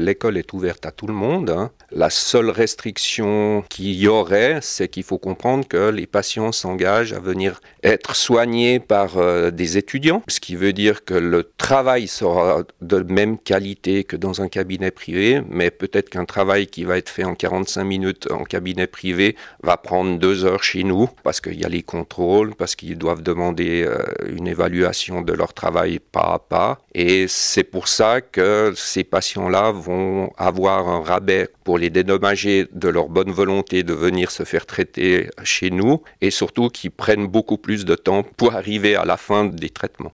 L'école est ouverte à tout le monde. Hein. La seule restriction qu'il y aurait, c'est qu'il faut comprendre que les patients s'engagent à venir être soignés par euh, des étudiants, ce qui veut dire que le travail sera de même qualité que dans un cabinet privé, mais peut-être qu'un travail qui va être fait en 45 minutes en cabinet privé va prendre deux heures chez nous, parce qu'il y a les contrôles, parce qu'ils doivent demander euh, une évaluation de leur travail pas à pas. Et c'est pour ça que ces patients-là vont avoir un rabais pour les dédommager de leur bonne volonté de venir se faire traiter chez nous et surtout qu'ils prennent beaucoup plus de temps pour arriver à la fin des traitements.